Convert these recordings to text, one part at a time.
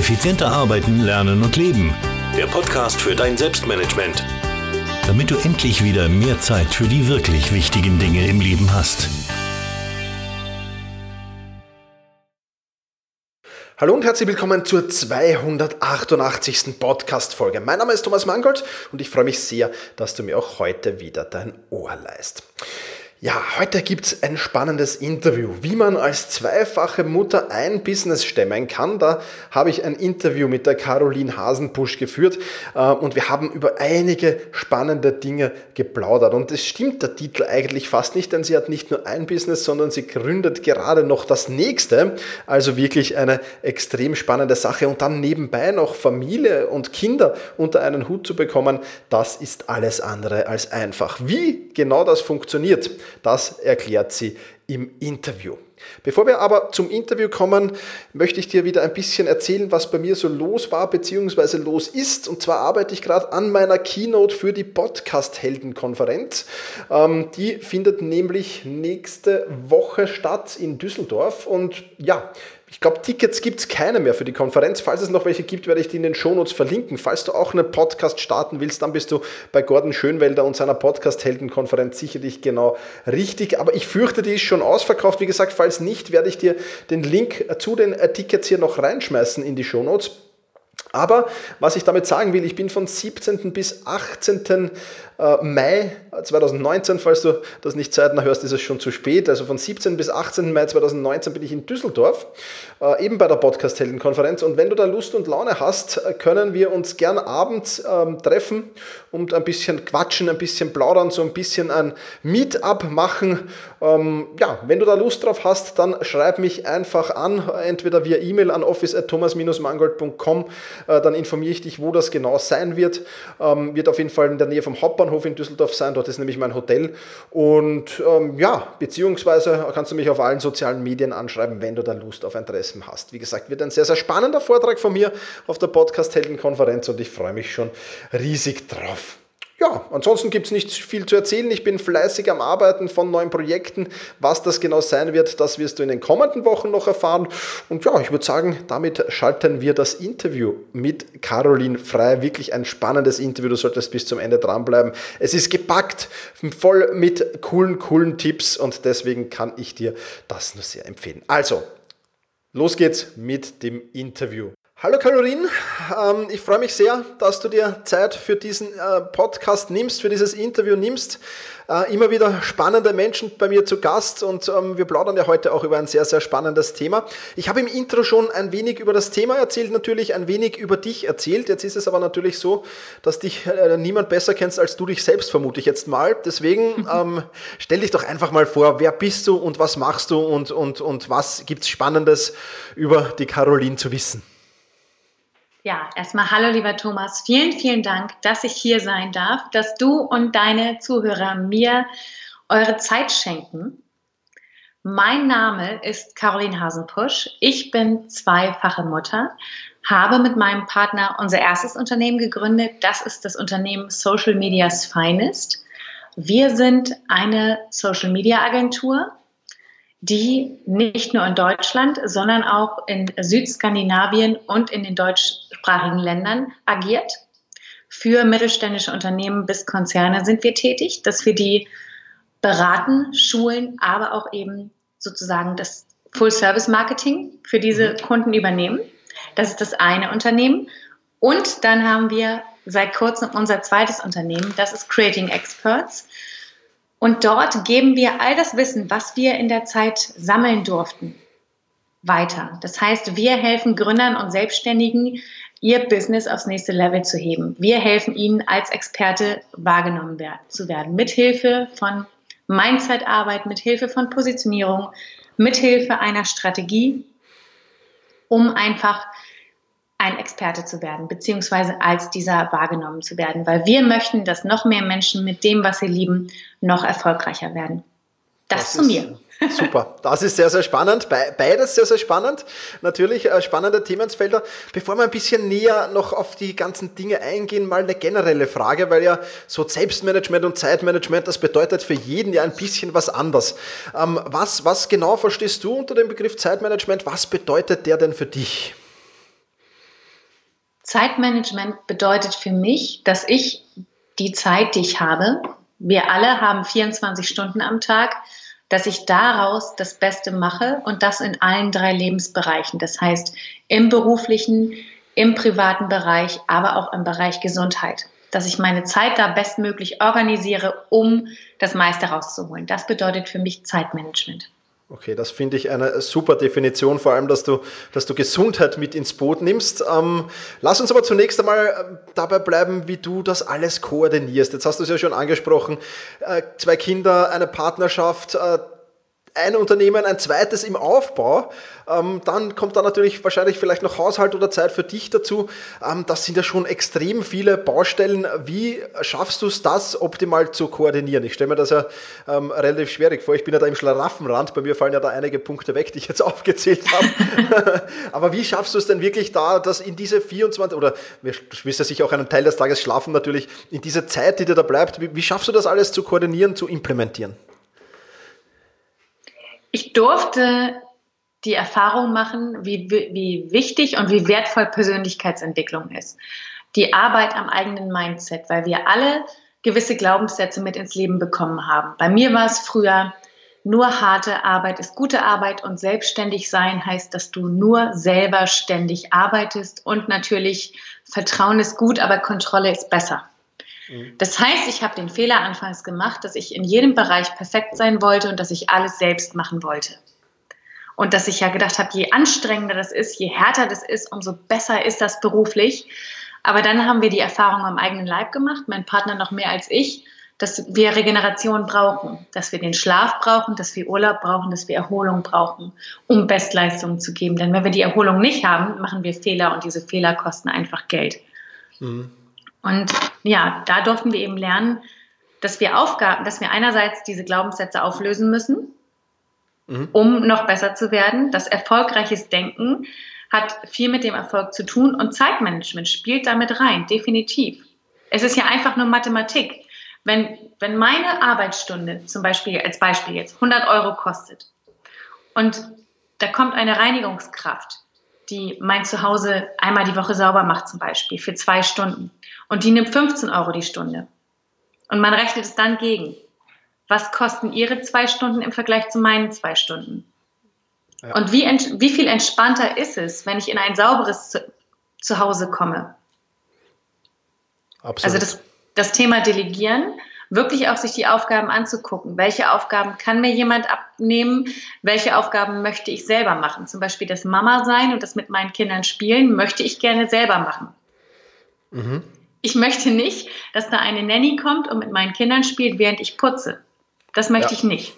Effizienter arbeiten, lernen und leben. Der Podcast für dein Selbstmanagement. Damit du endlich wieder mehr Zeit für die wirklich wichtigen Dinge im Leben hast. Hallo und herzlich willkommen zur 288. Podcast-Folge. Mein Name ist Thomas Mangold und ich freue mich sehr, dass du mir auch heute wieder dein Ohr leist. Ja, heute gibt's ein spannendes Interview, wie man als zweifache Mutter ein Business stemmen kann. Da habe ich ein Interview mit der Caroline Hasenbusch geführt äh, und wir haben über einige spannende Dinge geplaudert. Und es stimmt der Titel eigentlich fast nicht, denn sie hat nicht nur ein Business, sondern sie gründet gerade noch das nächste. Also wirklich eine extrem spannende Sache. Und dann nebenbei noch Familie und Kinder unter einen Hut zu bekommen, das ist alles andere als einfach. Wie genau das funktioniert, das erklärt sie im Interview. Bevor wir aber zum Interview kommen, möchte ich dir wieder ein bisschen erzählen, was bei mir so los war bzw. los ist. Und zwar arbeite ich gerade an meiner Keynote für die Podcast-Helden-Konferenz. Ähm, die findet nämlich nächste Woche statt in Düsseldorf. Und ja, ich glaube, Tickets gibt es keine mehr für die Konferenz. Falls es noch welche gibt, werde ich die in den Shownotes verlinken. Falls du auch einen Podcast starten willst, dann bist du bei Gordon Schönwelder und seiner Podcast-Helden-Konferenz sicherlich genau richtig. Aber ich fürchte, die ist schon ausverkauft. Wie gesagt, falls nicht, werde ich dir den Link zu den Tickets hier noch reinschmeißen in die Shownotes. Aber was ich damit sagen will, ich bin von 17. bis 18. Äh, Mai 2019, falls du das nicht zeitnah hörst, ist es schon zu spät. Also von 17. bis 18. Mai 2019 bin ich in Düsseldorf, äh, eben bei der Podcast-Helden-Konferenz. Und wenn du da Lust und Laune hast, äh, können wir uns gern abends ähm, treffen und ein bisschen quatschen, ein bisschen plaudern, so ein bisschen ein Meetup machen. Ähm, ja, wenn du da Lust drauf hast, dann schreib mich einfach an, entweder via E-Mail an office.thomas-mangold.com. Dann informiere ich dich, wo das genau sein wird. Ähm, wird auf jeden Fall in der Nähe vom Hauptbahnhof Hauptbahnhof in Düsseldorf sein. Dort ist nämlich mein Hotel. Und ähm, ja, beziehungsweise kannst du mich auf allen sozialen Medien anschreiben, wenn du da Lust auf ein Treffen hast. Wie gesagt, wird ein sehr, sehr spannender Vortrag von mir auf der Podcast-Helden-Konferenz und ich freue mich schon riesig drauf ja, ansonsten gibt es nicht viel zu erzählen. Ich bin fleißig am Arbeiten von neuen Projekten. Was das genau sein wird, das wirst du in den kommenden Wochen noch erfahren. Und ja, ich würde sagen, damit schalten wir das Interview mit Caroline frei. Wirklich ein spannendes Interview. Du solltest bis zum Ende dranbleiben. Es ist gepackt, voll mit coolen, coolen Tipps und deswegen kann ich dir das nur sehr empfehlen. Also, los geht's mit dem Interview. Hallo Caroline, ähm, ich freue mich sehr, dass du dir Zeit für diesen äh, Podcast nimmst, für dieses Interview nimmst. Äh, immer wieder spannende Menschen bei mir zu Gast und ähm, wir plaudern ja heute auch über ein sehr, sehr spannendes Thema. Ich habe im Intro schon ein wenig über das Thema erzählt, natürlich ein wenig über dich erzählt. Jetzt ist es aber natürlich so, dass dich äh, niemand besser kennst als du dich selbst, vermute ich jetzt mal. Deswegen ähm, stell dich doch einfach mal vor, wer bist du und was machst du und, und, und was gibt's Spannendes über die Caroline zu wissen? Ja, erstmal hallo lieber Thomas. Vielen, vielen Dank, dass ich hier sein darf, dass du und deine Zuhörer mir eure Zeit schenken. Mein Name ist Caroline Hasenpusch. Ich bin zweifache Mutter, habe mit meinem Partner unser erstes Unternehmen gegründet. Das ist das Unternehmen Social Media's Finest. Wir sind eine Social Media Agentur die nicht nur in Deutschland, sondern auch in Südskandinavien und in den deutschsprachigen Ländern agiert. Für mittelständische Unternehmen bis Konzerne sind wir tätig, dass wir die beraten, schulen, aber auch eben sozusagen das Full-Service-Marketing für diese mhm. Kunden übernehmen. Das ist das eine Unternehmen. Und dann haben wir seit kurzem unser zweites Unternehmen, das ist Creating Experts. Und dort geben wir all das Wissen, was wir in der Zeit sammeln durften, weiter. Das heißt, wir helfen Gründern und Selbstständigen, ihr Business aufs nächste Level zu heben. Wir helfen ihnen als Experte wahrgenommen zu werden, mithilfe von Mindset-Arbeit, mithilfe von Positionierung, mithilfe einer Strategie, um einfach ein Experte zu werden, beziehungsweise als dieser wahrgenommen zu werden, weil wir möchten, dass noch mehr Menschen mit dem, was sie lieben, noch erfolgreicher werden. Das, das zu mir. Super, das ist sehr, sehr spannend. Beides sehr, sehr spannend. Natürlich äh, spannende Themensfelder. Bevor wir ein bisschen näher noch auf die ganzen Dinge eingehen, mal eine generelle Frage, weil ja so Selbstmanagement und Zeitmanagement, das bedeutet für jeden ja ein bisschen was anders. Ähm, was, was genau verstehst du unter dem Begriff Zeitmanagement? Was bedeutet der denn für dich? Zeitmanagement bedeutet für mich, dass ich die Zeit, die ich habe, wir alle haben 24 Stunden am Tag, dass ich daraus das Beste mache und das in allen drei Lebensbereichen. Das heißt, im beruflichen, im privaten Bereich, aber auch im Bereich Gesundheit. Dass ich meine Zeit da bestmöglich organisiere, um das meiste rauszuholen. Das bedeutet für mich Zeitmanagement. Okay, das finde ich eine super Definition, vor allem, dass du, dass du Gesundheit mit ins Boot nimmst. Ähm, lass uns aber zunächst einmal äh, dabei bleiben, wie du das alles koordinierst. Jetzt hast du es ja schon angesprochen, äh, zwei Kinder, eine Partnerschaft, äh, ein Unternehmen, ein zweites im Aufbau. Ähm, dann kommt da natürlich wahrscheinlich vielleicht noch Haushalt oder Zeit für dich dazu. Ähm, das sind ja schon extrem viele Baustellen. Wie schaffst du es, das optimal zu koordinieren? Ich stelle mir das ja ähm, relativ schwierig vor. Ich bin ja da im Schlaraffenrand. Bei mir fallen ja da einige Punkte weg, die ich jetzt aufgezählt habe. Aber wie schaffst du es denn wirklich da, dass in diese 24 oder wir wirst ja sicher auch einen Teil des Tages schlafen natürlich, in diese Zeit, die dir da bleibt, wie schaffst du das alles zu koordinieren, zu implementieren? Ich durfte die Erfahrung machen, wie, wie wichtig und wie wertvoll Persönlichkeitsentwicklung ist. Die Arbeit am eigenen Mindset, weil wir alle gewisse Glaubenssätze mit ins Leben bekommen haben. Bei mir war es früher, nur harte Arbeit ist gute Arbeit und selbstständig sein heißt, dass du nur selber ständig arbeitest und natürlich Vertrauen ist gut, aber Kontrolle ist besser. Mhm. Das heißt, ich habe den Fehler anfangs gemacht, dass ich in jedem Bereich perfekt sein wollte und dass ich alles selbst machen wollte. Und dass ich ja gedacht habe, je anstrengender das ist, je härter das ist, umso besser ist das beruflich. Aber dann haben wir die Erfahrung am eigenen Leib gemacht, mein Partner noch mehr als ich, dass wir Regeneration brauchen, dass wir den Schlaf brauchen, dass wir Urlaub brauchen, dass wir Erholung brauchen, um Bestleistungen zu geben. Denn wenn wir die Erholung nicht haben, machen wir Fehler und diese Fehler kosten einfach Geld. Mhm. Und ja, da durften wir eben lernen, dass wir Aufgaben, dass wir einerseits diese Glaubenssätze auflösen müssen, mhm. um noch besser zu werden. Das erfolgreiches Denken hat viel mit dem Erfolg zu tun und Zeitmanagement spielt damit rein, definitiv. Es ist ja einfach nur Mathematik. Wenn, wenn meine Arbeitsstunde zum Beispiel, als Beispiel jetzt 100 Euro kostet und da kommt eine Reinigungskraft, die mein Zuhause einmal die Woche sauber macht zum Beispiel für zwei Stunden und die nimmt 15 Euro die Stunde. Und man rechnet es dann gegen. Was kosten ihre zwei Stunden im Vergleich zu meinen zwei Stunden? Ja. Und wie, wie viel entspannter ist es, wenn ich in ein sauberes Zuhause komme? Absolut. Also das, das Thema Delegieren, wirklich auch sich die Aufgaben anzugucken. Welche Aufgaben kann mir jemand abnehmen? Welche Aufgaben möchte ich selber machen? Zum Beispiel das Mama sein und das mit meinen Kindern spielen, möchte ich gerne selber machen. Mhm. Ich möchte nicht, dass da eine Nanny kommt und mit meinen Kindern spielt, während ich putze. Das möchte ja. ich nicht.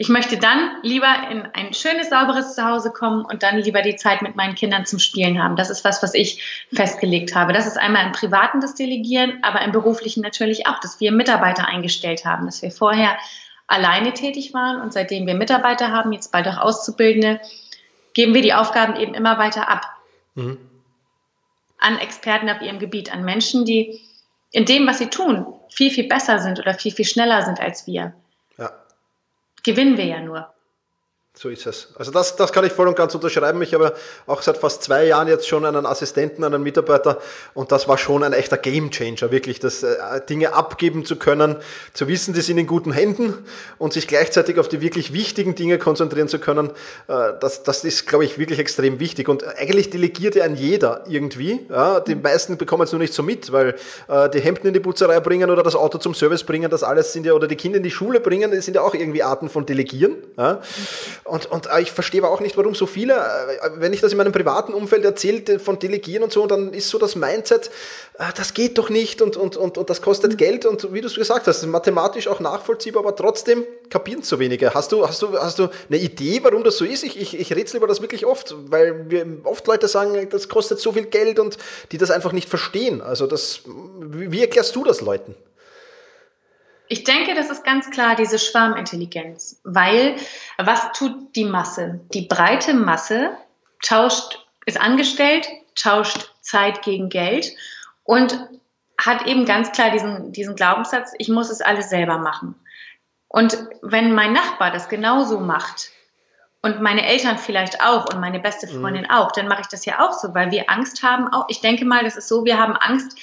Ich möchte dann lieber in ein schönes, sauberes Zuhause kommen und dann lieber die Zeit mit meinen Kindern zum Spielen haben. Das ist was, was ich festgelegt habe. Das ist einmal im Privaten das Delegieren, aber im Beruflichen natürlich auch, dass wir Mitarbeiter eingestellt haben, dass wir vorher alleine tätig waren und seitdem wir Mitarbeiter haben, jetzt bald auch Auszubildende, geben wir die Aufgaben eben immer weiter ab. Mhm an Experten auf ihrem Gebiet, an Menschen, die in dem, was sie tun, viel, viel besser sind oder viel, viel schneller sind als wir. Ja. Gewinnen wir ja nur. So ist es. Also das, das kann ich voll und ganz unterschreiben. Ich habe auch seit fast zwei Jahren jetzt schon einen Assistenten, einen Mitarbeiter und das war schon ein echter Gamechanger, wirklich, das äh, Dinge abgeben zu können, zu wissen, die sind in guten Händen und sich gleichzeitig auf die wirklich wichtigen Dinge konzentrieren zu können. Äh, das, das ist, glaube ich, wirklich extrem wichtig und eigentlich delegiert ja ein jeder irgendwie. Ja, die meisten bekommen es nur nicht so mit, weil äh, die Hemden in die Putzerei bringen oder das Auto zum Service bringen, das alles sind ja, oder die Kinder in die Schule bringen, das sind ja auch irgendwie Arten von Delegieren. Ja. Und, und äh, ich verstehe aber auch nicht, warum so viele, äh, wenn ich das in meinem privaten Umfeld erzähle, von Delegieren und so, dann ist so das Mindset, äh, das geht doch nicht und, und, und, und das kostet mhm. Geld und wie du es gesagt hast, mathematisch auch nachvollziehbar, aber trotzdem kapieren zu wenige. Hast du, hast du, hast du eine Idee, warum das so ist? Ich, ich, ich rätsel über das wirklich oft, weil wir oft Leute sagen, das kostet so viel Geld und die das einfach nicht verstehen. Also das, wie erklärst du das Leuten? Ich denke, das ist ganz klar diese Schwarmintelligenz, weil was tut die Masse? Die breite Masse tauscht, ist angestellt, tauscht Zeit gegen Geld und hat eben ganz klar diesen, diesen Glaubenssatz, ich muss es alles selber machen. Und wenn mein Nachbar das genauso macht und meine Eltern vielleicht auch und meine beste mhm. Freundin mhm. auch, dann mache ich das ja auch so, weil wir Angst haben. Auch, ich denke mal, das ist so, wir haben Angst,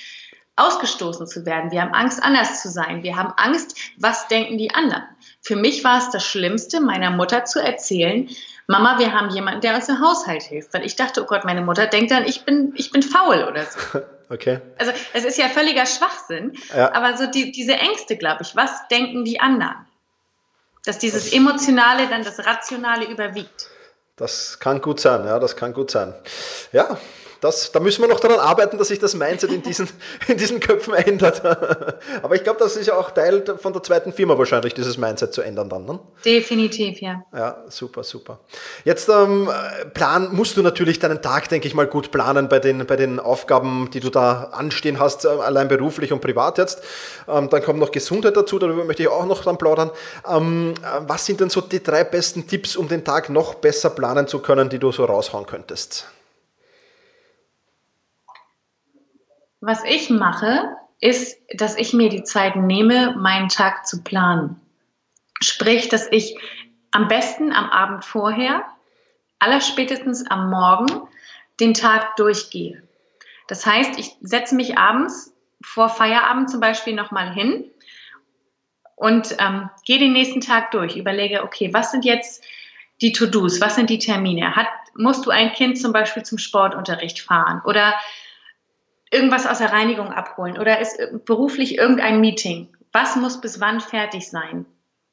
ausgestoßen zu werden. Wir haben Angst, anders zu sein. Wir haben Angst, was denken die anderen. Für mich war es das Schlimmste, meiner Mutter zu erzählen, Mama, wir haben jemanden, der uns im Haushalt hilft. Weil ich dachte, oh Gott, meine Mutter denkt dann, ich bin, ich bin faul oder so. Okay. Also es ist ja völliger Schwachsinn. Ja. Aber so die, diese Ängste, glaube ich, was denken die anderen? Dass dieses das, Emotionale dann das Rationale überwiegt. Das kann gut sein, ja, das kann gut sein. Ja, das, da müssen wir noch daran arbeiten, dass sich das Mindset in diesen, in diesen Köpfen ändert. Aber ich glaube, das ist ja auch Teil von der zweiten Firma wahrscheinlich, dieses Mindset zu ändern dann. Ne? Definitiv, ja. Ja, super, super. Jetzt ähm, plan, musst du natürlich deinen Tag, denke ich mal, gut planen bei den, bei den Aufgaben, die du da anstehen hast, äh, allein beruflich und privat jetzt. Ähm, dann kommt noch Gesundheit dazu, darüber möchte ich auch noch dann plaudern. Ähm, was sind denn so die drei besten Tipps, um den Tag noch besser planen zu können, die du so raushauen könntest? Was ich mache, ist, dass ich mir die Zeit nehme, meinen Tag zu planen. Sprich, dass ich am besten am Abend vorher, allerspätestens am Morgen, den Tag durchgehe. Das heißt, ich setze mich abends vor Feierabend zum Beispiel nochmal hin und ähm, gehe den nächsten Tag durch, überlege, okay, was sind jetzt die To-Dos, was sind die Termine? Hat, musst du ein Kind zum Beispiel zum Sportunterricht fahren? Oder irgendwas aus der Reinigung abholen oder ist beruflich irgendein Meeting. Was muss bis wann fertig sein?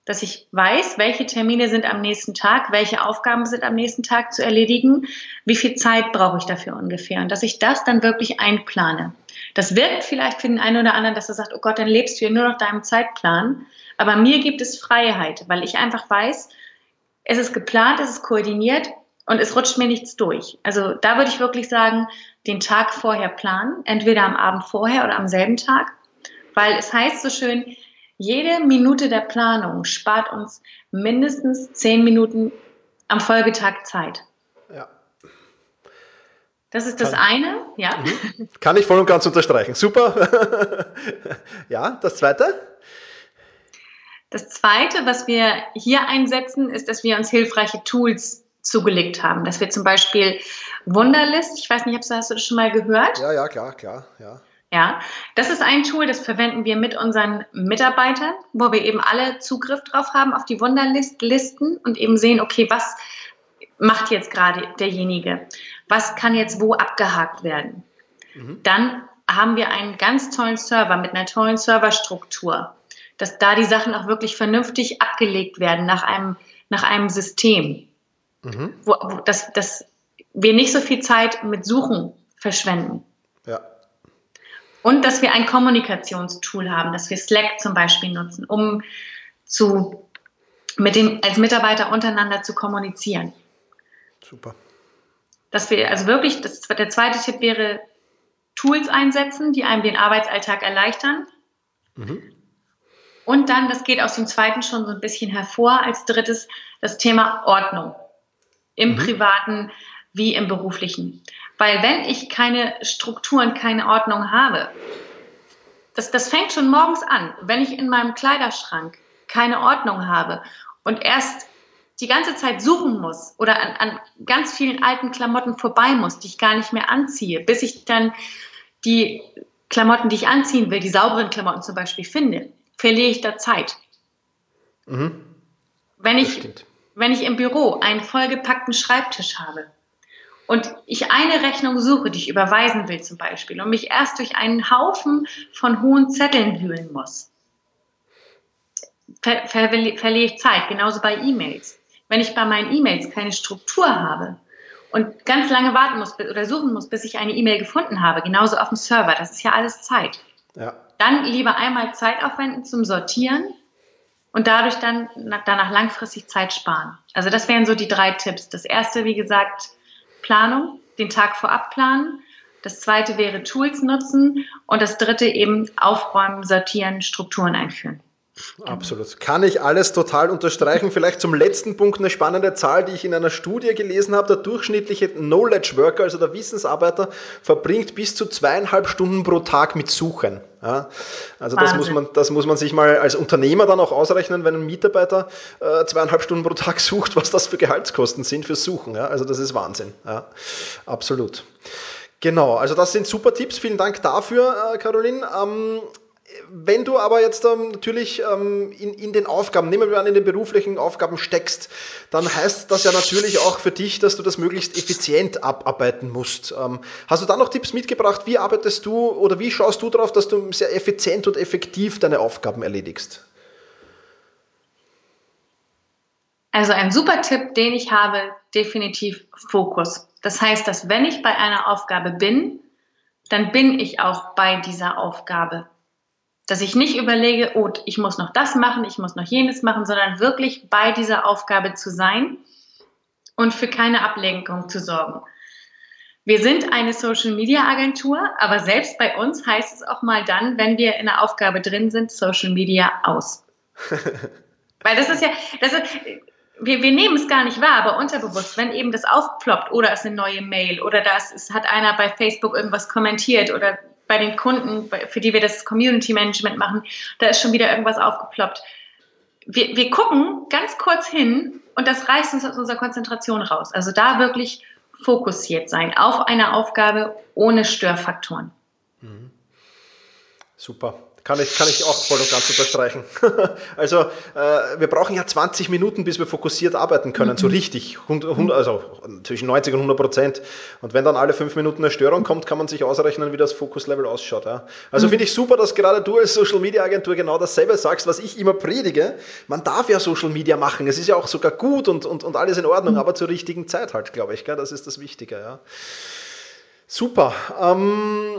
Dass ich weiß, welche Termine sind am nächsten Tag, welche Aufgaben sind am nächsten Tag zu erledigen, wie viel Zeit brauche ich dafür ungefähr und dass ich das dann wirklich einplane. Das wirkt vielleicht für den einen oder anderen, dass er sagt, oh Gott, dann lebst du ja nur noch deinem Zeitplan. Aber mir gibt es Freiheit, weil ich einfach weiß, es ist geplant, es ist koordiniert und es rutscht mir nichts durch. Also da würde ich wirklich sagen, den Tag vorher planen, entweder am Abend vorher oder am selben Tag, weil es heißt so schön, jede Minute der Planung spart uns mindestens zehn Minuten am Folgetag Zeit. Ja. Das ist das Kann, eine, ja. Mhm. Kann ich voll und ganz unterstreichen. Super. ja, das zweite? Das zweite, was wir hier einsetzen, ist, dass wir uns hilfreiche Tools zugelegt haben. Dass wir zum Beispiel Wunderlist, ich weiß nicht, hast du das schon mal gehört? Ja, ja, klar, klar, ja. Ja, das ist ein Tool, das verwenden wir mit unseren Mitarbeitern, wo wir eben alle Zugriff drauf haben auf die Wunderlisten und eben sehen, okay, was macht jetzt gerade derjenige? Was kann jetzt wo abgehakt werden? Mhm. Dann haben wir einen ganz tollen Server mit einer tollen Serverstruktur, dass da die Sachen auch wirklich vernünftig abgelegt werden nach einem, nach einem System. Mhm. Wo, wo, dass, dass wir nicht so viel Zeit mit Suchen verschwenden. Ja. Und dass wir ein Kommunikationstool haben, dass wir Slack zum Beispiel nutzen, um zu, mit dem, als Mitarbeiter untereinander zu kommunizieren. Super. Dass wir also wirklich, das, der zweite Tipp wäre, Tools einsetzen, die einem den Arbeitsalltag erleichtern. Mhm. Und dann, das geht aus dem zweiten schon so ein bisschen hervor, als drittes das Thema Ordnung im mhm. privaten wie im beruflichen. Weil wenn ich keine Strukturen, keine Ordnung habe, das, das fängt schon morgens an. Wenn ich in meinem Kleiderschrank keine Ordnung habe und erst die ganze Zeit suchen muss oder an, an ganz vielen alten Klamotten vorbei muss, die ich gar nicht mehr anziehe, bis ich dann die Klamotten, die ich anziehen will, die sauberen Klamotten zum Beispiel finde, verliere ich da Zeit. Mhm. Wenn ich wenn ich im Büro einen vollgepackten Schreibtisch habe und ich eine Rechnung suche, die ich überweisen will zum Beispiel und mich erst durch einen Haufen von hohen Zetteln wühlen muss, ver ver verliere ich Zeit. Genauso bei E-Mails. Wenn ich bei meinen E-Mails keine Struktur habe und ganz lange warten muss oder suchen muss, bis ich eine E-Mail gefunden habe, genauso auf dem Server, das ist ja alles Zeit. Ja. Dann lieber einmal Zeit aufwenden zum Sortieren und dadurch dann danach langfristig Zeit sparen. Also das wären so die drei Tipps. Das erste, wie gesagt, Planung, den Tag vorab planen. Das zweite wäre Tools nutzen und das dritte eben aufräumen, sortieren, Strukturen einführen. Absolut. Kann ich alles total unterstreichen. Vielleicht zum letzten Punkt eine spannende Zahl, die ich in einer Studie gelesen habe. Der durchschnittliche Knowledge Worker, also der Wissensarbeiter, verbringt bis zu zweieinhalb Stunden pro Tag mit Suchen. Ja, also das muss, man, das muss man sich mal als Unternehmer dann auch ausrechnen, wenn ein Mitarbeiter äh, zweieinhalb Stunden pro Tag sucht, was das für Gehaltskosten sind für Suchen. Ja, also das ist Wahnsinn. Ja, absolut. Genau, also das sind super Tipps. Vielen Dank dafür, äh, Caroline. Ähm, wenn du aber jetzt ähm, natürlich ähm, in, in den Aufgaben, nehmen wir an, in den beruflichen Aufgaben steckst, dann heißt das ja natürlich auch für dich, dass du das möglichst effizient abarbeiten musst. Ähm, hast du da noch Tipps mitgebracht? Wie arbeitest du oder wie schaust du darauf, dass du sehr effizient und effektiv deine Aufgaben erledigst? Also ein super Tipp, den ich habe, definitiv Fokus. Das heißt, dass wenn ich bei einer Aufgabe bin, dann bin ich auch bei dieser Aufgabe dass ich nicht überlege, oh, ich muss noch das machen, ich muss noch jenes machen, sondern wirklich bei dieser Aufgabe zu sein und für keine Ablenkung zu sorgen. Wir sind eine Social Media Agentur, aber selbst bei uns heißt es auch mal dann, wenn wir in der Aufgabe drin sind, Social Media aus. Weil das ist ja, das ist, wir, wir nehmen es gar nicht wahr, aber unterbewusst, wenn eben das aufploppt oder es ist eine neue Mail oder das es hat einer bei Facebook irgendwas kommentiert oder bei den Kunden, für die wir das Community Management machen, da ist schon wieder irgendwas aufgeploppt. Wir, wir gucken ganz kurz hin und das reißt uns aus unserer Konzentration raus. Also da wirklich fokussiert sein auf eine Aufgabe ohne Störfaktoren. Mhm. Super. Kann ich, kann ich auch voll und ganz unterstreichen. also äh, wir brauchen ja 20 Minuten, bis wir fokussiert arbeiten können, mhm. so richtig. 100, also zwischen 90 und 100 Prozent. Und wenn dann alle fünf Minuten eine Störung kommt, kann man sich ausrechnen, wie das Fokuslevel ausschaut. Ja. Also mhm. finde ich super, dass gerade du als Social Media Agentur genau dasselbe sagst, was ich immer predige. Man darf ja Social Media machen. Es ist ja auch sogar gut und, und, und alles in Ordnung, mhm. aber zur richtigen Zeit halt, glaube ich. Gell? Das ist das Wichtige. Ja. Super. Ähm,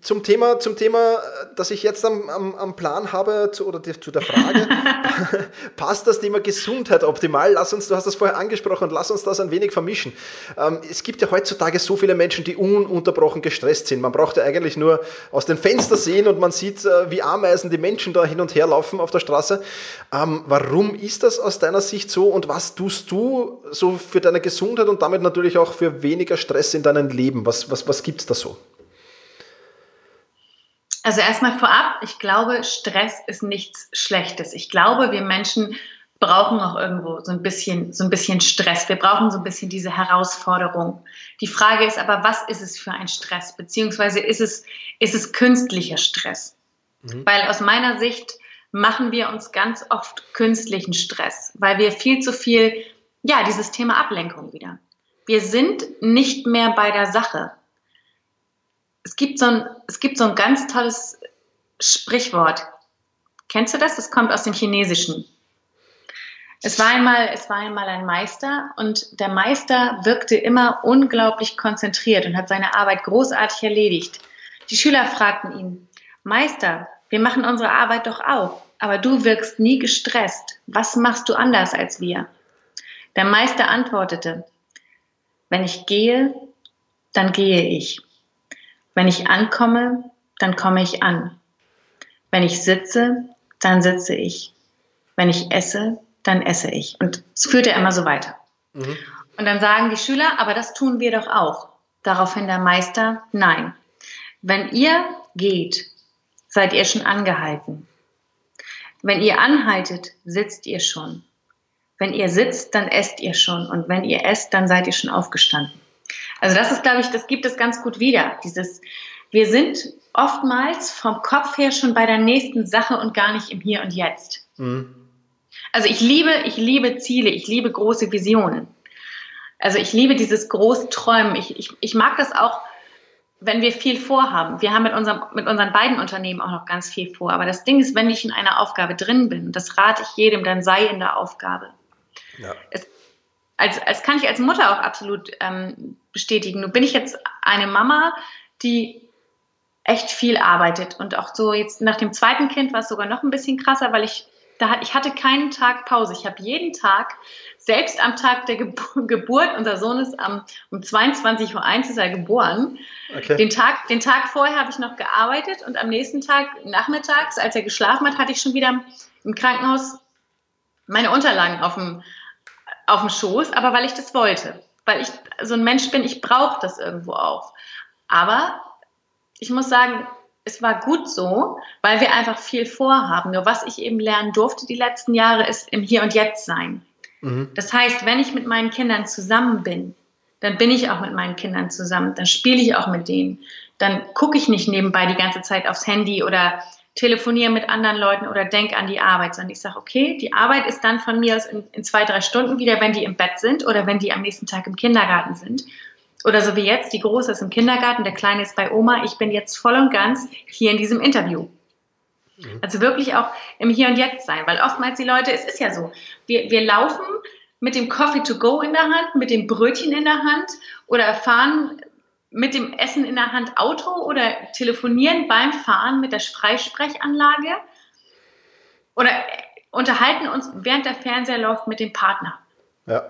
zum, Thema, zum Thema, das ich jetzt am, am, am Plan habe, zu, oder die, zu der Frage, passt das Thema Gesundheit optimal? Lass uns, du hast das vorher angesprochen, lass uns das ein wenig vermischen. Ähm, es gibt ja heutzutage so viele Menschen, die ununterbrochen gestresst sind. Man braucht ja eigentlich nur aus den Fenstern sehen und man sieht, äh, wie Ameisen die Menschen da hin und her laufen auf der Straße. Ähm, warum ist das aus deiner Sicht so und was tust du so für deine Gesundheit und damit natürlich auch für weniger Stress in deinem Leben? Was, was, was gibt es da so? Also erstmal vorab, ich glaube, Stress ist nichts Schlechtes. Ich glaube, wir Menschen brauchen auch irgendwo so ein bisschen, so ein bisschen Stress. Wir brauchen so ein bisschen diese Herausforderung. Die Frage ist aber, was ist es für ein Stress? Beziehungsweise ist es, ist es künstlicher Stress? Mhm. Weil aus meiner Sicht machen wir uns ganz oft künstlichen Stress, weil wir viel zu viel, ja, dieses Thema Ablenkung wieder wir sind nicht mehr bei der Sache. Es gibt so ein, es gibt so ein ganz tolles Sprichwort. Kennst du das? Das kommt aus dem Chinesischen. Es war einmal, es war einmal ein Meister und der Meister wirkte immer unglaublich konzentriert und hat seine Arbeit großartig erledigt. Die Schüler fragten ihn, Meister, wir machen unsere Arbeit doch auch, aber du wirkst nie gestresst. Was machst du anders als wir? Der Meister antwortete, wenn ich gehe, dann gehe ich. Wenn ich ankomme, dann komme ich an. Wenn ich sitze, dann sitze ich. Wenn ich esse, dann esse ich. Und es führt ja immer so weiter. Mhm. Und dann sagen die Schüler, aber das tun wir doch auch. Daraufhin der Meister, nein. Wenn ihr geht, seid ihr schon angehalten. Wenn ihr anhaltet, sitzt ihr schon. Wenn ihr sitzt, dann esst ihr schon. Und wenn ihr esst, dann seid ihr schon aufgestanden. Also das ist, glaube ich, das gibt es ganz gut wieder. Dieses, wir sind oftmals vom Kopf her schon bei der nächsten Sache und gar nicht im Hier und Jetzt. Mhm. Also ich liebe, ich liebe Ziele, ich liebe große Visionen. Also ich liebe dieses Großträumen. Ich, ich, ich mag das auch, wenn wir viel vorhaben. Wir haben mit, unserem, mit unseren beiden Unternehmen auch noch ganz viel vor. Aber das Ding ist, wenn ich in einer Aufgabe drin bin, das rate ich jedem, dann sei in der Aufgabe. Ja. Es, als, als kann ich als Mutter auch absolut ähm, bestätigen. Nun bin ich jetzt eine Mama, die echt viel arbeitet und auch so jetzt nach dem zweiten Kind war es sogar noch ein bisschen krasser, weil ich da, ich hatte keinen Tag Pause. Ich habe jeden Tag, selbst am Tag der Ge Geburt, unser Sohn ist am, um 22.01 Uhr ist er geboren. Okay. Den, Tag, den Tag vorher habe ich noch gearbeitet und am nächsten Tag, nachmittags, als er geschlafen hat, hatte ich schon wieder im Krankenhaus meine Unterlagen auf dem, auf dem Schoß, aber weil ich das wollte. Weil ich so ein Mensch bin, ich brauche das irgendwo auch. Aber ich muss sagen, es war gut so, weil wir einfach viel vorhaben. Nur was ich eben lernen durfte die letzten Jahre, ist im Hier und Jetzt sein. Mhm. Das heißt, wenn ich mit meinen Kindern zusammen bin, dann bin ich auch mit meinen Kindern zusammen, dann spiele ich auch mit denen. Dann gucke ich nicht nebenbei die ganze Zeit aufs Handy oder telefoniere mit anderen Leuten oder denke an die Arbeit, sondern ich sage, okay, die Arbeit ist dann von mir aus in, in, zwei, drei Stunden wieder, wenn die im Bett sind oder wenn die am nächsten Tag im Kindergarten sind. Oder so wie jetzt, die Große ist im Kindergarten, der Kleine ist bei Oma, ich bin jetzt voll und ganz hier in diesem Interview. Mhm. Also wirklich auch im Hier und Jetzt sein, weil oftmals die Leute, es ist ja so, wir, wir laufen mit dem Coffee to go in der Hand, mit dem Brötchen in der Hand oder fahren mit dem Essen in der Hand Auto oder telefonieren beim Fahren mit der Freisprechanlage oder unterhalten uns, während der Fernseher läuft, mit dem Partner. Ja.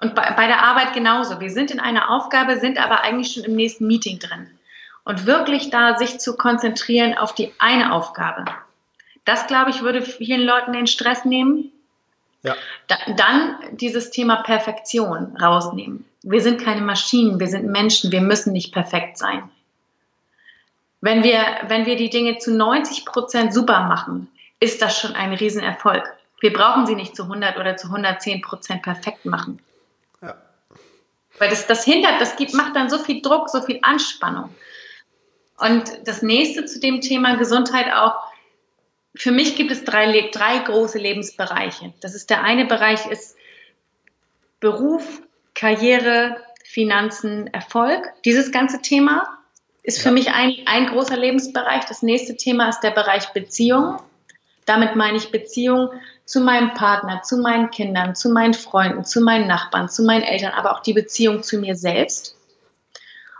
Und bei, bei der Arbeit genauso. Wir sind in einer Aufgabe, sind aber eigentlich schon im nächsten Meeting drin. Und wirklich da sich zu konzentrieren auf die eine Aufgabe. Das, glaube ich, würde vielen Leuten den Stress nehmen. Ja. Da, dann dieses Thema Perfektion rausnehmen. Wir sind keine Maschinen, wir sind Menschen, wir müssen nicht perfekt sein. Wenn wir, wenn wir die Dinge zu 90 Prozent super machen, ist das schon ein Riesenerfolg. Wir brauchen sie nicht zu 100 oder zu 110 Prozent perfekt machen. Ja. Weil das, das hindert, das gibt, macht dann so viel Druck, so viel Anspannung. Und das nächste zu dem Thema Gesundheit auch, für mich gibt es drei, drei große Lebensbereiche. Das ist der eine Bereich ist Beruf, Karriere, Finanzen, Erfolg. Dieses ganze Thema ist für mich ein, ein großer Lebensbereich. Das nächste Thema ist der Bereich Beziehung. Damit meine ich Beziehung zu meinem Partner, zu meinen Kindern, zu meinen Freunden, zu meinen Nachbarn, zu meinen Eltern, aber auch die Beziehung zu mir selbst.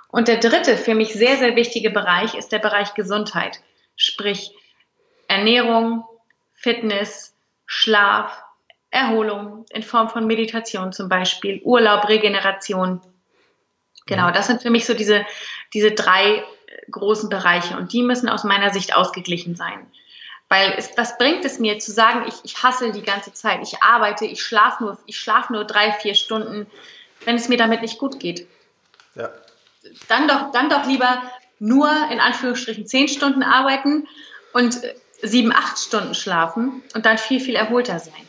Und der dritte für mich sehr, sehr wichtige Bereich ist der Bereich Gesundheit, sprich Ernährung, Fitness, Schlaf, Erholung in Form von Meditation zum Beispiel, Urlaub, Regeneration. Genau, das sind für mich so diese, diese drei großen Bereiche und die müssen aus meiner Sicht ausgeglichen sein. Weil es, was bringt es mir zu sagen, ich, ich hassle die ganze Zeit, ich arbeite, ich schlafe nur, ich schlafe nur drei, vier Stunden, wenn es mir damit nicht gut geht. Ja. Dann doch, dann doch lieber nur in Anführungsstrichen zehn Stunden arbeiten und sieben, acht Stunden schlafen und dann viel, viel erholter sein.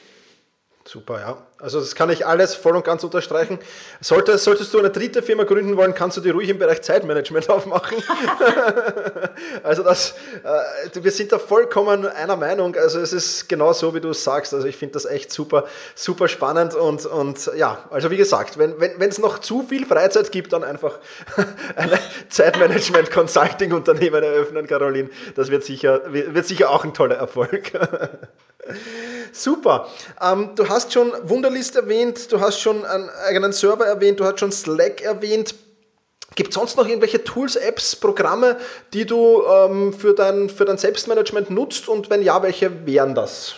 Super, ja. Also das kann ich alles voll und ganz unterstreichen. Sollte, solltest du eine dritte Firma gründen wollen, kannst du die ruhig im Bereich Zeitmanagement aufmachen. also das, äh, wir sind da vollkommen einer Meinung. Also es ist genau so, wie du es sagst. Also ich finde das echt super, super spannend und, und ja, also wie gesagt, wenn wenn es noch zu viel Freizeit gibt, dann einfach eine Zeitmanagement-Consulting-Unternehmen eröffnen, Caroline. Das wird sicher, wird sicher auch ein toller Erfolg. Super. Ähm, du hast schon Wunderlist erwähnt, du hast schon einen eigenen Server erwähnt, du hast schon Slack erwähnt. Gibt es sonst noch irgendwelche Tools, Apps, Programme, die du ähm, für, dein, für dein Selbstmanagement nutzt und wenn ja, welche wären das?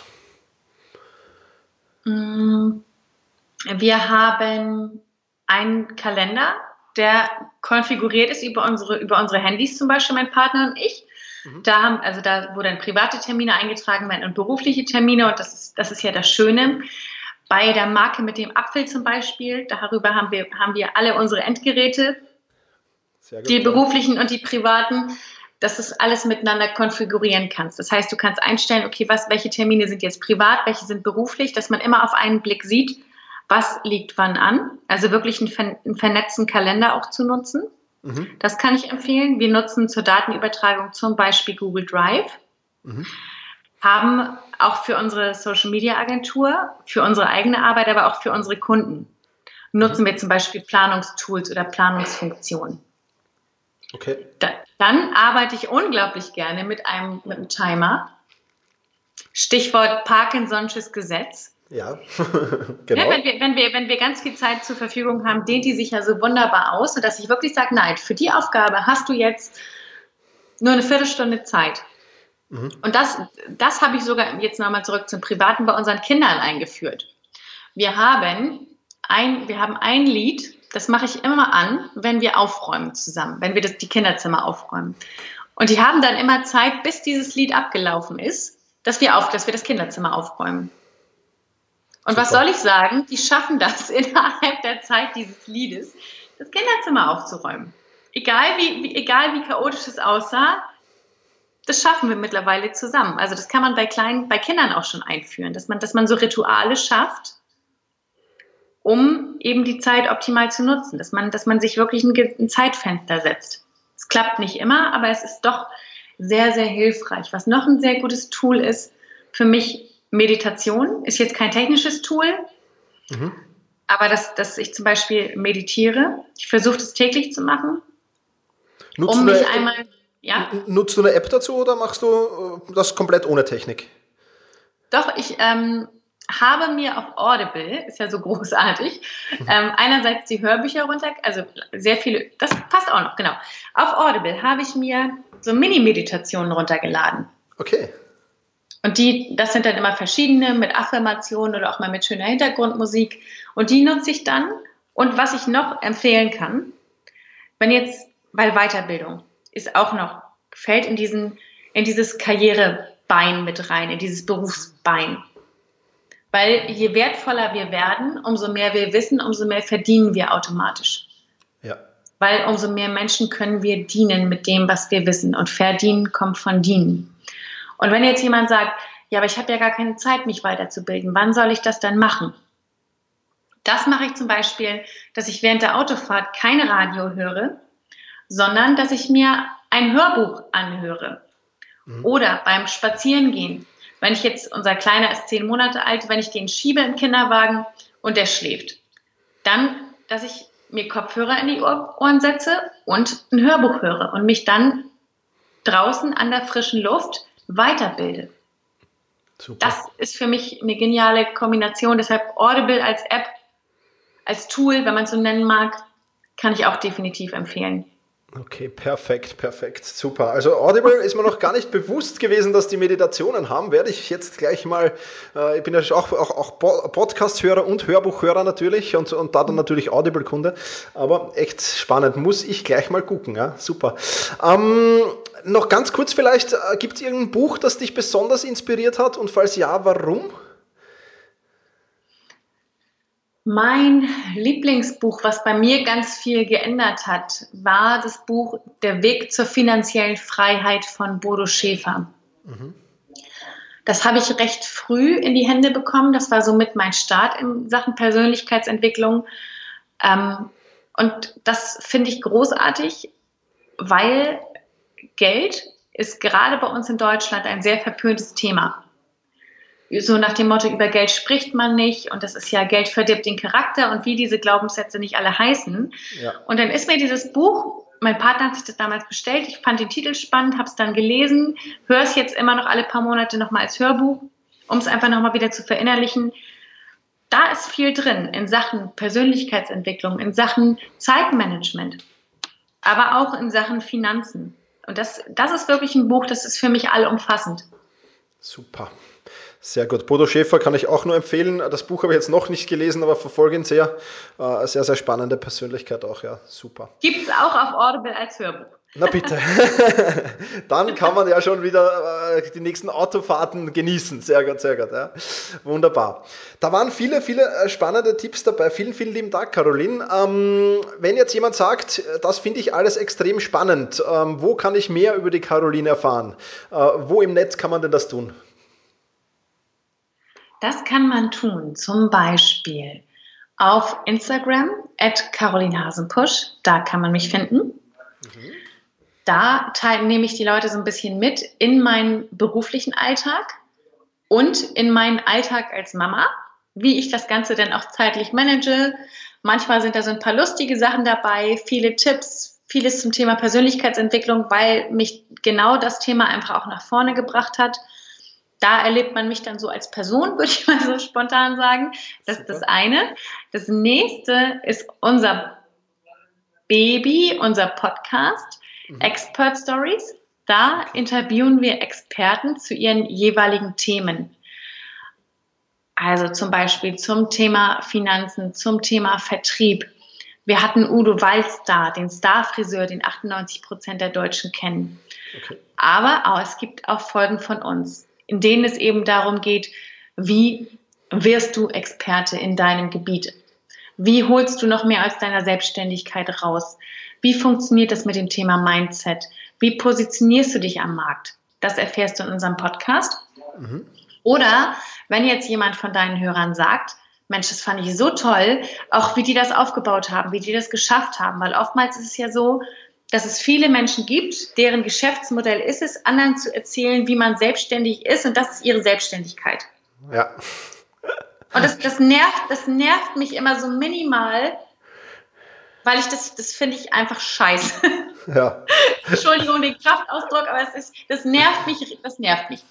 Mm, wir haben einen Kalender, der konfiguriert ist über unsere, über unsere Handys, zum Beispiel mein Partner und ich. Mhm. Da haben, also da, dann private Termine eingetragen werden und berufliche Termine und das ist, das ist ja das Schöne. Bei der Marke mit dem Apfel zum Beispiel, darüber haben wir, haben wir alle unsere Endgeräte, die beruflichen und die privaten, dass du es alles miteinander konfigurieren kannst. Das heißt, du kannst einstellen, okay, was, welche Termine sind jetzt privat, welche sind beruflich, dass man immer auf einen Blick sieht, was liegt wann an. Also wirklich einen, einen vernetzten Kalender auch zu nutzen. Mhm. Das kann ich empfehlen. Wir nutzen zur Datenübertragung zum Beispiel Google Drive. Mhm. Haben auch für unsere Social Media Agentur, für unsere eigene Arbeit, aber auch für unsere Kunden nutzen wir zum Beispiel Planungstools oder Planungsfunktionen. Okay. Da, dann arbeite ich unglaublich gerne mit einem, mit einem Timer. Stichwort Parkinson'sches Gesetz. Ja, genau. Ja, wenn, wir, wenn, wir, wenn wir ganz viel Zeit zur Verfügung haben, dehnt die sich ja so wunderbar aus, sodass ich wirklich sage, nein, für die Aufgabe hast du jetzt nur eine Viertelstunde Zeit. Mhm. Und das, das habe ich sogar jetzt nochmal zurück zum Privaten bei unseren Kindern eingeführt. Wir haben ein, wir haben ein Lied, das mache ich immer an, wenn wir aufräumen zusammen, wenn wir das, die Kinderzimmer aufräumen. Und die haben dann immer Zeit, bis dieses Lied abgelaufen ist, dass wir, auf, dass wir das Kinderzimmer aufräumen. Und Super. was soll ich sagen? Die schaffen das innerhalb der Zeit dieses Liedes, das Kinderzimmer aufzuräumen. Egal wie, wie, egal wie chaotisch es aussah, das schaffen wir mittlerweile zusammen. Also das kann man bei kleinen, bei Kindern auch schon einführen, dass man, dass man so Rituale schafft, um eben die Zeit optimal zu nutzen, dass man, dass man sich wirklich ein, ein Zeitfenster setzt. Es klappt nicht immer, aber es ist doch sehr, sehr hilfreich. Was noch ein sehr gutes Tool ist, für mich Meditation, ist jetzt kein technisches Tool, mhm. aber dass, dass ich zum Beispiel meditiere. Ich versuche das täglich zu machen. Nutzt um mich einmal. Ja? Nutzt du eine App dazu oder machst du äh, das komplett ohne Technik? Doch, ich ähm, habe mir auf Audible, ist ja so großartig, mhm. ähm, einerseits die Hörbücher runter, also sehr viele, das passt auch noch, genau. Auf Audible habe ich mir so Mini-Meditationen runtergeladen. Okay. Und die, das sind dann immer verschiedene mit Affirmationen oder auch mal mit schöner Hintergrundmusik. Und die nutze ich dann. Und was ich noch empfehlen kann, wenn jetzt, weil Weiterbildung ist auch noch, fällt in diesen, in dieses Karrierebein mit rein, in dieses Berufsbein. Weil je wertvoller wir werden, umso mehr wir wissen, umso mehr verdienen wir automatisch. Ja. Weil umso mehr Menschen können wir dienen mit dem, was wir wissen. Und verdienen kommt von dienen. Und wenn jetzt jemand sagt, ja, aber ich habe ja gar keine Zeit, mich weiterzubilden, wann soll ich das dann machen? Das mache ich zum Beispiel, dass ich während der Autofahrt kein Radio höre, sondern dass ich mir ein Hörbuch anhöre. Mhm. Oder beim Spazierengehen wenn ich jetzt, unser Kleiner ist zehn Monate alt, wenn ich den schiebe im Kinderwagen und der schläft, dann, dass ich mir Kopfhörer in die Ohren setze und ein Hörbuch höre und mich dann draußen an der frischen Luft weiterbilde. Super. Das ist für mich eine geniale Kombination. Deshalb Audible als App, als Tool, wenn man es so nennen mag, kann ich auch definitiv empfehlen. Okay, perfekt, perfekt, super. Also Audible ist mir noch gar nicht bewusst gewesen, dass die Meditationen haben. Werde ich jetzt gleich mal, äh, ich bin ja auch, auch, auch Podcast-Hörer und Hörbuchhörer natürlich und, und da dann natürlich Audible-Kunde. Aber echt spannend, muss ich gleich mal gucken. Ja? Super. Ähm, noch ganz kurz vielleicht, äh, gibt es irgendein Buch, das dich besonders inspiriert hat und falls ja, warum? Mein Lieblingsbuch, was bei mir ganz viel geändert hat, war das Buch Der Weg zur finanziellen Freiheit von Bodo Schäfer. Mhm. Das habe ich recht früh in die Hände bekommen. Das war somit mein Start in Sachen Persönlichkeitsentwicklung. Ähm, und das finde ich großartig, weil Geld ist gerade bei uns in Deutschland ein sehr verpöntes Thema so nach dem Motto, über Geld spricht man nicht und das ist ja, Geld verdirbt den Charakter und wie diese Glaubenssätze nicht alle heißen. Ja. Und dann ist mir dieses Buch, mein Partner hat sich das damals bestellt, ich fand den Titel spannend, habe es dann gelesen, höre es jetzt immer noch alle paar Monate nochmal als Hörbuch, um es einfach nochmal wieder zu verinnerlichen. Da ist viel drin in Sachen Persönlichkeitsentwicklung, in Sachen Zeitmanagement, aber auch in Sachen Finanzen. Und das, das ist wirklich ein Buch, das ist für mich allumfassend. Super. Sehr gut. Bodo Schäfer kann ich auch nur empfehlen. Das Buch habe ich jetzt noch nicht gelesen, aber verfolge ihn sehr. Äh, sehr, sehr spannende Persönlichkeit auch, ja. Super. Gibt es auch auf Audible als Hörbuch. Na bitte. Dann kann man ja schon wieder äh, die nächsten Autofahrten genießen. Sehr gut, sehr gut. Ja. Wunderbar. Da waren viele, viele äh, spannende Tipps dabei. Vielen, vielen lieben Dank, Caroline. Ähm, wenn jetzt jemand sagt, das finde ich alles extrem spannend, ähm, wo kann ich mehr über die Caroline erfahren? Äh, wo im Netz kann man denn das tun? Das kann man tun, zum Beispiel auf Instagram at Caroline Hasenpusch. Da kann man mich finden. Mhm. Da nehme ich die Leute so ein bisschen mit in meinen beruflichen Alltag und in meinen Alltag als Mama, wie ich das Ganze dann auch zeitlich manage. Manchmal sind da so ein paar lustige Sachen dabei, viele Tipps, vieles zum Thema Persönlichkeitsentwicklung, weil mich genau das Thema einfach auch nach vorne gebracht hat da erlebt man mich dann so als Person, würde ich mal so spontan sagen. Das ist das eine. Das nächste ist unser Baby, unser Podcast, mhm. Expert Stories. Da interviewen wir Experten zu ihren jeweiligen Themen. Also zum Beispiel zum Thema Finanzen, zum Thema Vertrieb. Wir hatten Udo Walz da, den Starfriseur, den 98 Prozent der Deutschen kennen. Okay. Aber auch, es gibt auch Folgen von uns, in denen es eben darum geht, wie wirst du Experte in deinem Gebiet? Wie holst du noch mehr aus deiner Selbstständigkeit raus? Wie funktioniert das mit dem Thema Mindset? Wie positionierst du dich am Markt? Das erfährst du in unserem Podcast. Mhm. Oder wenn jetzt jemand von deinen Hörern sagt, Mensch, das fand ich so toll, auch wie die das aufgebaut haben, wie die das geschafft haben, weil oftmals ist es ja so, dass es viele Menschen gibt, deren Geschäftsmodell ist es, anderen zu erzählen, wie man selbstständig ist und das ist ihre Selbstständigkeit. Ja. Und das, das nervt, das nervt mich immer so minimal, weil ich das, das finde ich einfach scheiße. Ja. Entschuldigung den Kraftausdruck, aber es ist, das nervt mich, das nervt mich.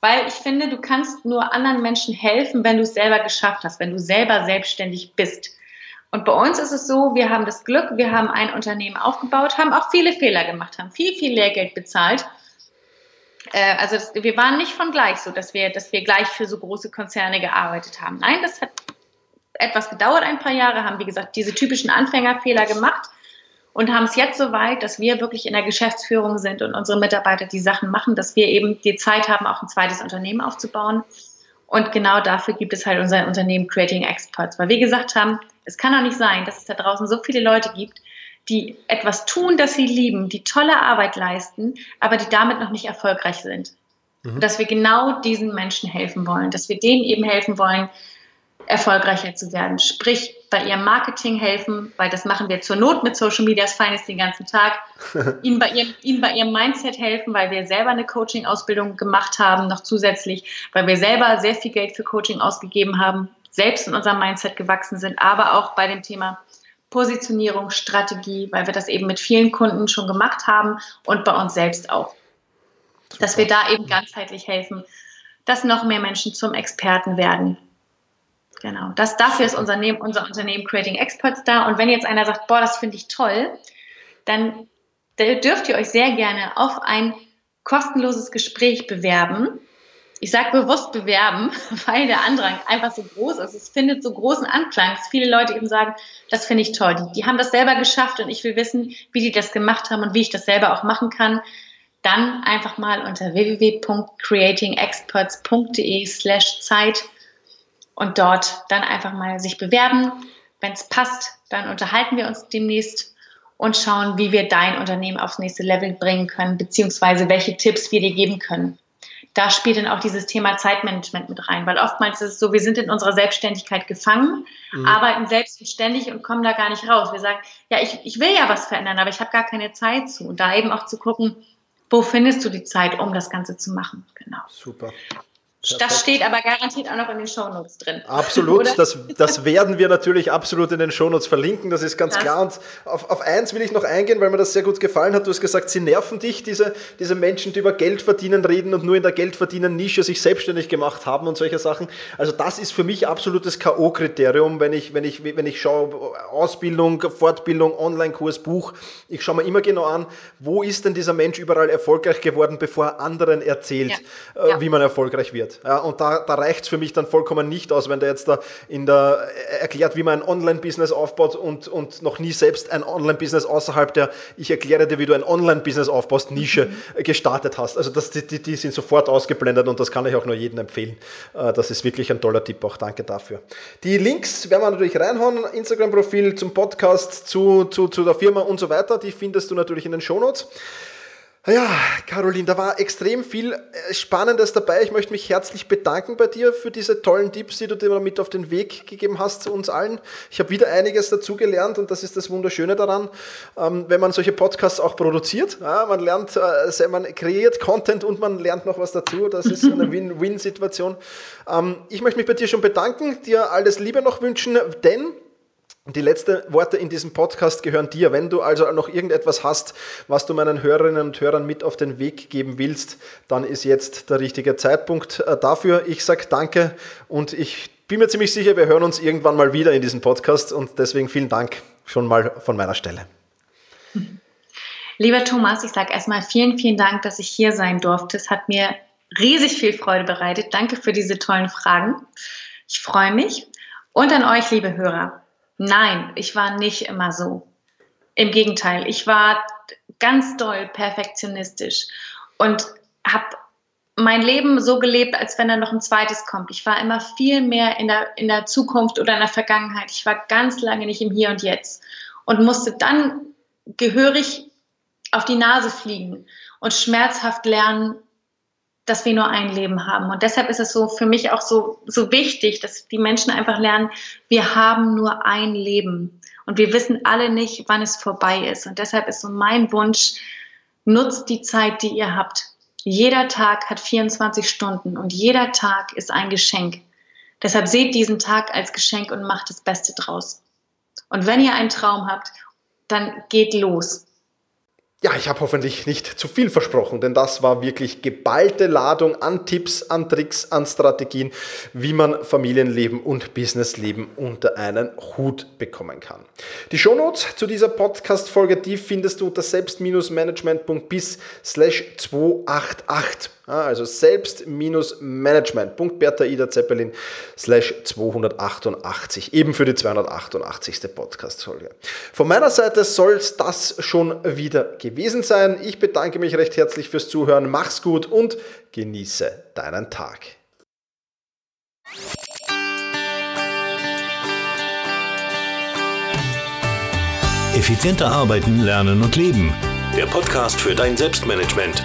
Weil ich finde, du kannst nur anderen Menschen helfen, wenn du es selber geschafft hast, wenn du selber selbstständig bist. Und bei uns ist es so, wir haben das Glück, wir haben ein Unternehmen aufgebaut, haben auch viele Fehler gemacht, haben viel, viel Lehrgeld bezahlt. Äh, also wir waren nicht von gleich so, dass wir, dass wir gleich für so große Konzerne gearbeitet haben. Nein, das hat etwas gedauert, ein paar Jahre, haben, wie gesagt, diese typischen Anfängerfehler gemacht und haben es jetzt so weit, dass wir wirklich in der Geschäftsführung sind und unsere Mitarbeiter die Sachen machen, dass wir eben die Zeit haben, auch ein zweites Unternehmen aufzubauen. Und genau dafür gibt es halt unser Unternehmen Creating Experts, weil wir gesagt haben, es kann doch nicht sein, dass es da draußen so viele Leute gibt, die etwas tun, das sie lieben, die tolle Arbeit leisten, aber die damit noch nicht erfolgreich sind. Mhm. Dass wir genau diesen Menschen helfen wollen, dass wir denen eben helfen wollen, erfolgreicher zu werden. Sprich, bei ihrem Marketing helfen, weil das machen wir zur Not mit Social Media Finest den ganzen Tag. ihnen, bei ihrem, ihnen bei ihrem Mindset helfen, weil wir selber eine Coaching-Ausbildung gemacht haben, noch zusätzlich, weil wir selber sehr viel Geld für Coaching ausgegeben haben, selbst in unserem Mindset gewachsen sind, aber auch bei dem Thema Positionierung, Strategie, weil wir das eben mit vielen Kunden schon gemacht haben und bei uns selbst auch. Dass wir da eben ganzheitlich helfen, dass noch mehr Menschen zum Experten werden. Genau, das, dafür ist unser, unser Unternehmen Creating Experts da. Und wenn jetzt einer sagt, boah, das finde ich toll, dann dürft ihr euch sehr gerne auf ein kostenloses Gespräch bewerben ich sage bewusst bewerben, weil der Andrang einfach so groß ist. Es findet so großen Anklang, dass viele Leute eben sagen, das finde ich toll. Die, die haben das selber geschafft und ich will wissen, wie die das gemacht haben und wie ich das selber auch machen kann. Dann einfach mal unter www.creatingexperts.de slash Zeit und dort dann einfach mal sich bewerben. Wenn es passt, dann unterhalten wir uns demnächst und schauen, wie wir dein Unternehmen aufs nächste Level bringen können, beziehungsweise welche Tipps wir dir geben können da spielt dann auch dieses Thema Zeitmanagement mit rein, weil oftmals ist es so, wir sind in unserer Selbstständigkeit gefangen, mhm. arbeiten selbstständig und kommen da gar nicht raus. Wir sagen, ja, ich, ich will ja was verändern, aber ich habe gar keine Zeit zu. Und da eben auch zu gucken, wo findest du die Zeit, um das Ganze zu machen? Genau. Super. Perfekt. Das steht aber garantiert auch noch in den Shownotes drin. Absolut, das, das werden wir natürlich absolut in den Shownotes verlinken, das ist ganz das. klar. Und auf, auf eins will ich noch eingehen, weil mir das sehr gut gefallen hat. Du hast gesagt, sie nerven dich, diese, diese Menschen, die über Geld verdienen reden und nur in der Geldverdienen-Nische sich selbstständig gemacht haben und solche Sachen. Also das ist für mich absolutes K.O.-Kriterium, wenn ich, wenn, ich, wenn ich schaue, Ausbildung, Fortbildung, Online-Kurs, Buch. Ich schaue mir immer genau an, wo ist denn dieser Mensch überall erfolgreich geworden, bevor er anderen erzählt, ja. Äh, ja. wie man erfolgreich wird. Ja, und da, da reicht es für mich dann vollkommen nicht aus, wenn der jetzt da in der erklärt, wie man ein Online-Business aufbaut und, und noch nie selbst ein Online-Business außerhalb der Ich erkläre dir, wie du ein Online-Business aufbaust, Nische mhm. gestartet hast. Also das, die, die sind sofort ausgeblendet und das kann ich auch nur jedem empfehlen. Äh, das ist wirklich ein toller Tipp, auch danke dafür. Die Links werden wir natürlich reinhauen, Instagram-Profil zum Podcast, zu, zu, zu der Firma und so weiter, die findest du natürlich in den Shownotes. Ja, Caroline, da war extrem viel äh, Spannendes dabei. Ich möchte mich herzlich bedanken bei dir für diese tollen Tipps, die du dir mit auf den Weg gegeben hast zu uns allen. Ich habe wieder einiges dazugelernt und das ist das Wunderschöne daran, ähm, wenn man solche Podcasts auch produziert. man lernt, äh, man kreiert Content und man lernt noch was dazu. Das ist eine Win-Win-Situation. Ähm, ich möchte mich bei dir schon bedanken, dir alles Liebe noch wünschen, denn die letzten Worte in diesem Podcast gehören dir. Wenn du also noch irgendetwas hast, was du meinen Hörerinnen und Hörern mit auf den Weg geben willst, dann ist jetzt der richtige Zeitpunkt äh, dafür. Ich sage danke und ich bin mir ziemlich sicher, wir hören uns irgendwann mal wieder in diesem Podcast und deswegen vielen Dank schon mal von meiner Stelle. Lieber Thomas, ich sage erstmal vielen, vielen Dank, dass ich hier sein durfte. Es hat mir riesig viel Freude bereitet. Danke für diese tollen Fragen. Ich freue mich. Und an euch, liebe Hörer. Nein, ich war nicht immer so. Im Gegenteil, ich war ganz doll perfektionistisch und habe mein Leben so gelebt, als wenn da noch ein zweites kommt. Ich war immer viel mehr in der, in der Zukunft oder in der Vergangenheit. Ich war ganz lange nicht im Hier und Jetzt und musste dann gehörig auf die Nase fliegen und schmerzhaft lernen, dass wir nur ein Leben haben. Und deshalb ist es so für mich auch so, so wichtig, dass die Menschen einfach lernen, wir haben nur ein Leben. Und wir wissen alle nicht, wann es vorbei ist. Und deshalb ist so mein Wunsch, nutzt die Zeit, die ihr habt. Jeder Tag hat 24 Stunden und jeder Tag ist ein Geschenk. Deshalb seht diesen Tag als Geschenk und macht das Beste draus. Und wenn ihr einen Traum habt, dann geht los. Ja, ich habe hoffentlich nicht zu viel versprochen, denn das war wirklich geballte Ladung an Tipps, an Tricks, an Strategien, wie man Familienleben und Businessleben unter einen Hut bekommen kann. Die Shownotes zu dieser Podcast-Folge, die findest du unter selbst-management.bis slash 288. Also selbst-management.bertha Ida Zeppelin slash 288, eben für die 288. Podcast-Folge. Von meiner Seite soll es das schon wieder gewesen sein. Ich bedanke mich recht herzlich fürs Zuhören. Mach's gut und genieße deinen Tag. Effizienter arbeiten, lernen und leben. Der Podcast für dein Selbstmanagement